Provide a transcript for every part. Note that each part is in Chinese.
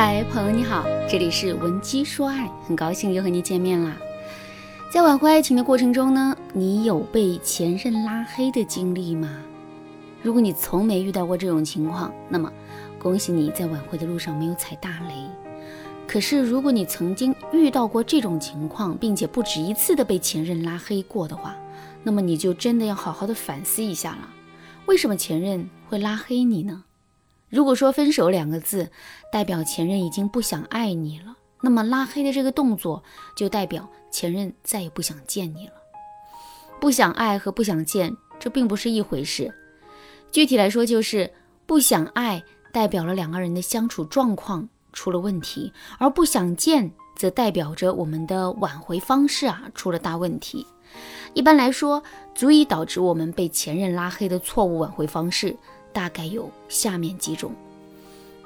嗨，朋友你好，这里是文姬说爱，很高兴又和你见面啦。在挽回爱情的过程中呢，你有被前任拉黑的经历吗？如果你从没遇到过这种情况，那么恭喜你在挽回的路上没有踩大雷。可是如果你曾经遇到过这种情况，并且不止一次的被前任拉黑过的话，那么你就真的要好好的反思一下了。为什么前任会拉黑你呢？如果说分手两个字代表前任已经不想爱你了，那么拉黑的这个动作就代表前任再也不想见你了。不想爱和不想见，这并不是一回事。具体来说，就是不想爱代表了两个人的相处状况出了问题，而不想见则代表着我们的挽回方式啊出了大问题。一般来说，足以导致我们被前任拉黑的错误挽回方式。大概有下面几种。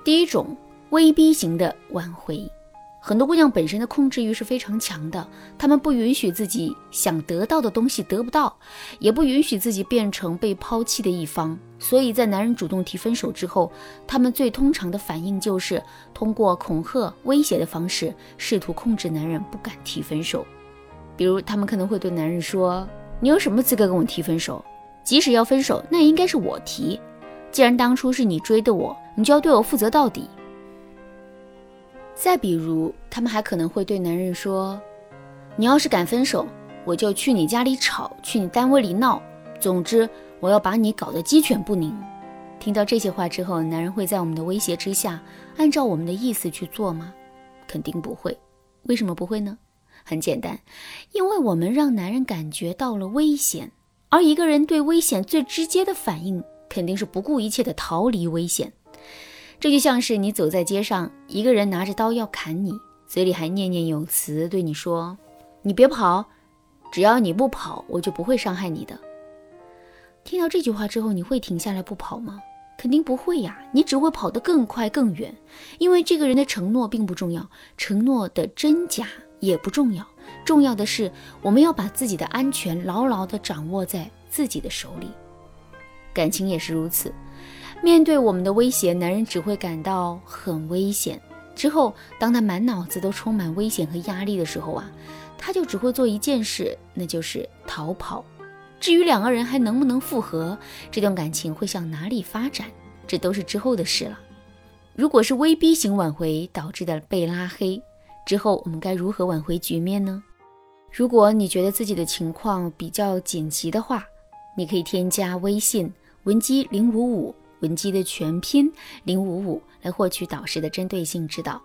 第一种，威逼型的挽回。很多姑娘本身的控制欲是非常强的，她们不允许自己想得到的东西得不到，也不允许自己变成被抛弃的一方。所以在男人主动提分手之后，她们最通常的反应就是通过恐吓、威胁的方式，试图控制男人不敢提分手。比如，她们可能会对男人说：“你有什么资格跟我提分手？即使要分手，那也应该是我提。”既然当初是你追的我，你就要对我负责到底。再比如，他们还可能会对男人说：“你要是敢分手，我就去你家里吵，去你单位里闹，总之我要把你搞得鸡犬不宁。”听到这些话之后，男人会在我们的威胁之下，按照我们的意思去做吗？肯定不会。为什么不会呢？很简单，因为我们让男人感觉到了危险，而一个人对危险最直接的反应。肯定是不顾一切的逃离危险，这就像是你走在街上，一个人拿着刀要砍你，嘴里还念念有词对你说：“你别跑，只要你不跑，我就不会伤害你的。”听到这句话之后，你会停下来不跑吗？肯定不会呀，你只会跑得更快更远。因为这个人的承诺并不重要，承诺的真假也不重要，重要的是我们要把自己的安全牢牢地掌握在自己的手里。感情也是如此，面对我们的威胁，男人只会感到很危险。之后，当他满脑子都充满危险和压力的时候啊，他就只会做一件事，那就是逃跑。至于两个人还能不能复合，这段感情会向哪里发展，这都是之后的事了。如果是威逼型挽回导致的被拉黑之后，我们该如何挽回局面呢？如果你觉得自己的情况比较紧急的话，你可以添加微信。文姬零五五，文姬的全拼零五五，来获取导师的针对性指导。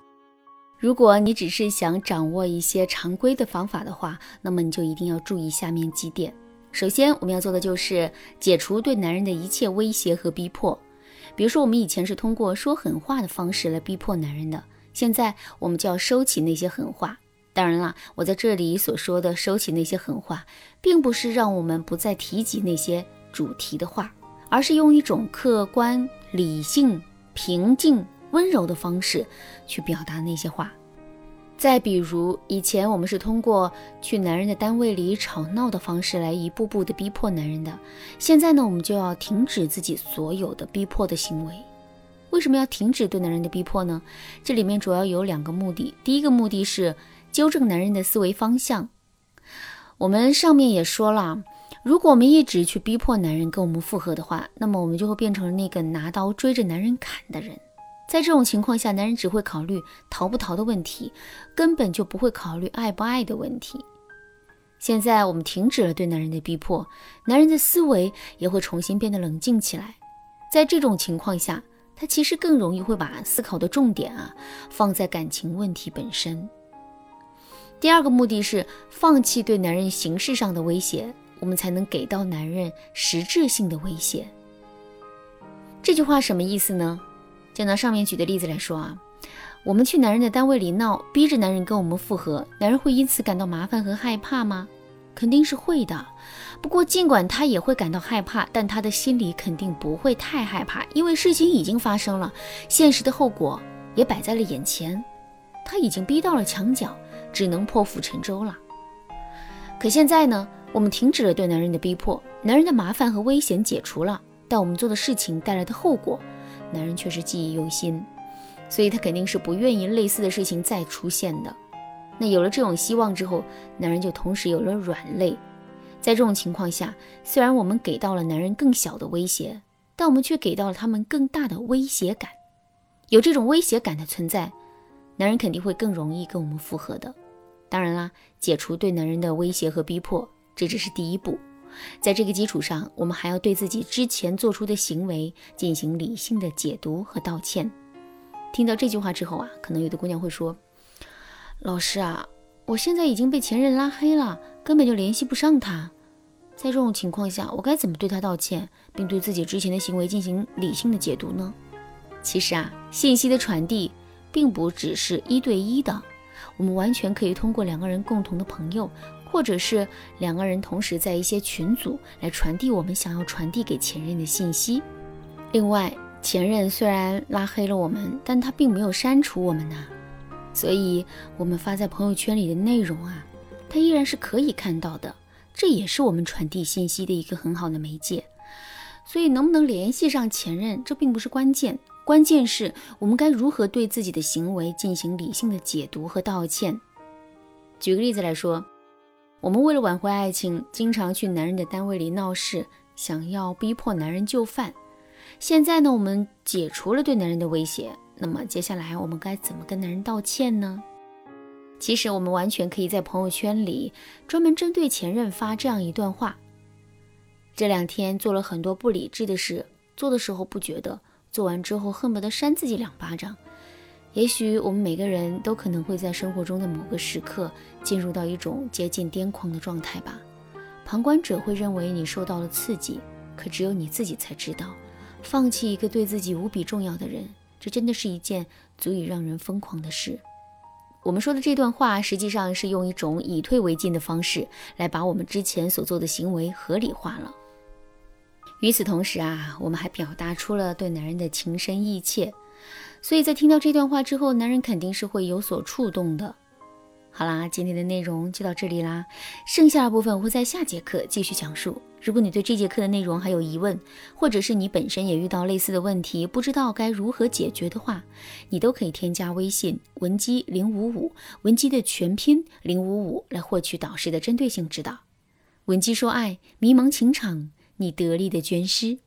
如果你只是想掌握一些常规的方法的话，那么你就一定要注意下面几点。首先，我们要做的就是解除对男人的一切威胁和逼迫。比如说，我们以前是通过说狠话的方式来逼迫男人的，现在我们就要收起那些狠话。当然啦，我在这里所说的收起那些狠话，并不是让我们不再提及那些主题的话。而是用一种客观、理性、平静、温柔的方式去表达那些话。再比如，以前我们是通过去男人的单位里吵闹的方式来一步步的逼迫男人的，现在呢，我们就要停止自己所有的逼迫的行为。为什么要停止对男人的逼迫呢？这里面主要有两个目的。第一个目的是纠正男人的思维方向。我们上面也说了。如果我们一直去逼迫男人跟我们复合的话，那么我们就会变成那个拿刀追着男人砍的人。在这种情况下，男人只会考虑逃不逃的问题，根本就不会考虑爱不爱的问题。现在我们停止了对男人的逼迫，男人的思维也会重新变得冷静起来。在这种情况下，他其实更容易会把思考的重点啊放在感情问题本身。第二个目的是放弃对男人形式上的威胁。我们才能给到男人实质性的威胁。这句话什么意思呢？就拿上面举的例子来说啊，我们去男人的单位里闹，逼着男人跟我们复合，男人会因此感到麻烦和害怕吗？肯定是会的。不过尽管他也会感到害怕，但他的心里肯定不会太害怕，因为事情已经发生了，现实的后果也摆在了眼前，他已经逼到了墙角，只能破釜沉舟了。可现在呢？我们停止了对男人的逼迫，男人的麻烦和危险解除了，但我们做的事情带来的后果，男人却是记忆犹新。所以他肯定是不愿意类似的事情再出现的。那有了这种希望之后，男人就同时有了软肋。在这种情况下，虽然我们给到了男人更小的威胁，但我们却给到了他们更大的威胁感。有这种威胁感的存在，男人肯定会更容易跟我们复合的。当然啦，解除对男人的威胁和逼迫，这只是第一步。在这个基础上，我们还要对自己之前做出的行为进行理性的解读和道歉。听到这句话之后啊，可能有的姑娘会说：“老师啊，我现在已经被前任拉黑了，根本就联系不上他。在这种情况下，我该怎么对他道歉，并对自己之前的行为进行理性的解读呢？”其实啊，信息的传递并不只是一对一的，我们完全可以通过两个人共同的朋友。或者是两个人同时在一些群组来传递我们想要传递给前任的信息。另外，前任虽然拉黑了我们，但他并没有删除我们呐，所以我们发在朋友圈里的内容啊，他依然是可以看到的。这也是我们传递信息的一个很好的媒介。所以，能不能联系上前任，这并不是关键，关键是我们该如何对自己的行为进行理性的解读和道歉。举个例子来说。我们为了挽回爱情，经常去男人的单位里闹事，想要逼迫男人就范。现在呢，我们解除了对男人的威胁，那么接下来我们该怎么跟男人道歉呢？其实我们完全可以在朋友圈里专门针对前任发这样一段话：这两天做了很多不理智的事，做的时候不觉得，做完之后恨不得扇自己两巴掌。也许我们每个人都可能会在生活中的某个时刻进入到一种接近癫狂的状态吧。旁观者会认为你受到了刺激，可只有你自己才知道，放弃一个对自己无比重要的人，这真的是一件足以让人疯狂的事。我们说的这段话，实际上是用一种以退为进的方式来把我们之前所做的行为合理化了。与此同时啊，我们还表达出了对男人的情深意切。所以在听到这段话之后，男人肯定是会有所触动的。好啦，今天的内容就到这里啦，剩下的部分我会在下节课继续讲述。如果你对这节课的内容还有疑问，或者是你本身也遇到类似的问题，不知道该如何解决的话，你都可以添加微信文姬零五五，文姬的全拼零五五来获取导师的针对性指导。文姬说爱，迷茫情场，你得力的军师。